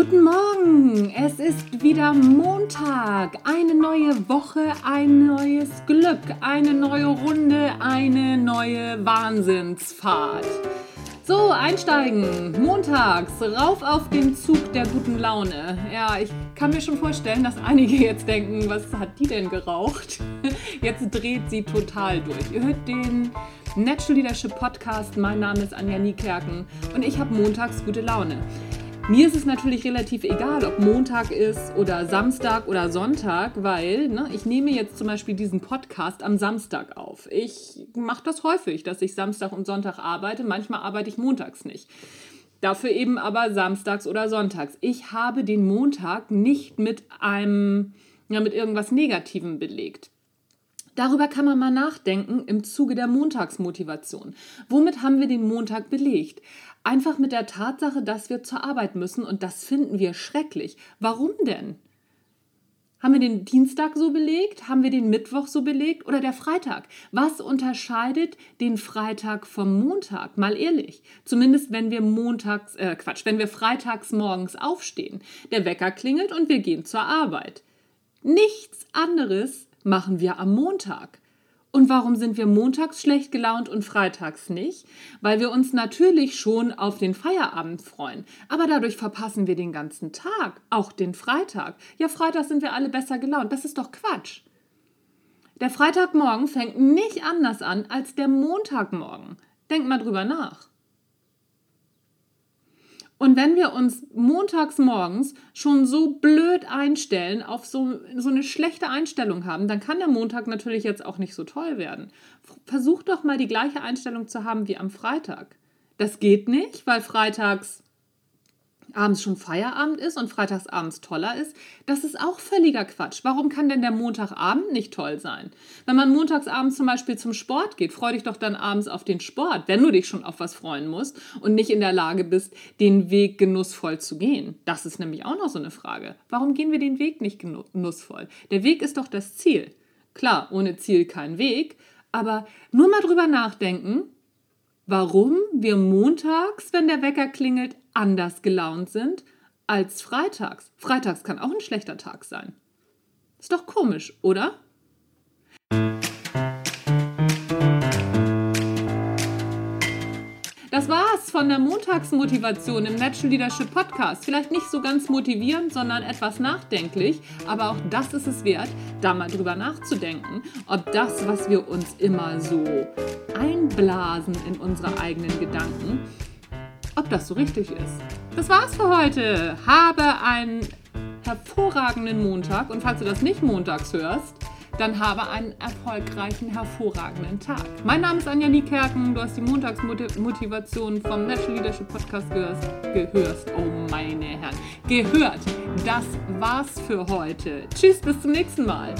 Guten Morgen, es ist wieder Montag, eine neue Woche, ein neues Glück, eine neue Runde, eine neue Wahnsinnsfahrt. So, einsteigen, montags, rauf auf den Zug der guten Laune. Ja, ich kann mir schon vorstellen, dass einige jetzt denken, was hat die denn geraucht? Jetzt dreht sie total durch. Ihr hört den Natural Leadership Podcast, mein Name ist Anja Niekerken und ich habe montags gute Laune. Mir ist es natürlich relativ egal, ob Montag ist oder Samstag oder Sonntag, weil ne, ich nehme jetzt zum Beispiel diesen Podcast am Samstag auf. Ich mache das häufig, dass ich Samstag und Sonntag arbeite. Manchmal arbeite ich montags nicht. Dafür eben aber samstags oder sonntags. Ich habe den Montag nicht mit einem, ja, mit irgendwas Negativem belegt. Darüber kann man mal nachdenken im Zuge der Montagsmotivation. Womit haben wir den Montag belegt? Einfach mit der Tatsache, dass wir zur Arbeit müssen und das finden wir schrecklich. Warum denn? Haben wir den Dienstag so belegt? Haben wir den Mittwoch so belegt? Oder der Freitag? Was unterscheidet den Freitag vom Montag? Mal ehrlich. Zumindest wenn wir montags, äh Quatsch, wenn wir freitags morgens aufstehen. Der Wecker klingelt und wir gehen zur Arbeit. Nichts anderes machen wir am Montag. Und warum sind wir montags schlecht gelaunt und freitags nicht? Weil wir uns natürlich schon auf den Feierabend freuen. Aber dadurch verpassen wir den ganzen Tag, auch den Freitag. Ja, Freitag sind wir alle besser gelaunt. Das ist doch Quatsch. Der Freitagmorgen fängt nicht anders an als der Montagmorgen. Denk mal drüber nach. Und wenn wir uns montags morgens schon so blöd einstellen, auf so, so eine schlechte Einstellung haben, dann kann der Montag natürlich jetzt auch nicht so toll werden. Versuch doch mal die gleiche Einstellung zu haben wie am Freitag. Das geht nicht, weil freitags abends schon Feierabend ist und freitags abends toller ist, das ist auch völliger Quatsch. Warum kann denn der Montagabend nicht toll sein? Wenn man montags abends zum Beispiel zum Sport geht, freu dich doch dann abends auf den Sport, wenn du dich schon auf was freuen musst und nicht in der Lage bist, den Weg genussvoll zu gehen. Das ist nämlich auch noch so eine Frage. Warum gehen wir den Weg nicht genussvoll? Der Weg ist doch das Ziel. Klar, ohne Ziel kein Weg, aber nur mal drüber nachdenken, warum wir montags, wenn der Wecker klingelt, anders gelaunt sind als freitags. Freitags kann auch ein schlechter Tag sein. Ist doch komisch, oder? Das war's von der Montagsmotivation im Natural Leadership Podcast. Vielleicht nicht so ganz motivierend, sondern etwas nachdenklich. Aber auch das ist es wert, da mal drüber nachzudenken, ob das, was wir uns immer so einblasen in unsere eigenen Gedanken, ob das so richtig ist. Das war's für heute. Habe einen hervorragenden Montag und falls du das nicht montags hörst, dann habe einen erfolgreichen, hervorragenden Tag. Mein Name ist Anja Niekerken. Du hast die Montagsmotivation vom Natural Leadership Podcast gehört. gehörst. Oh meine Herren. Gehört. Das war's für heute. Tschüss, bis zum nächsten Mal.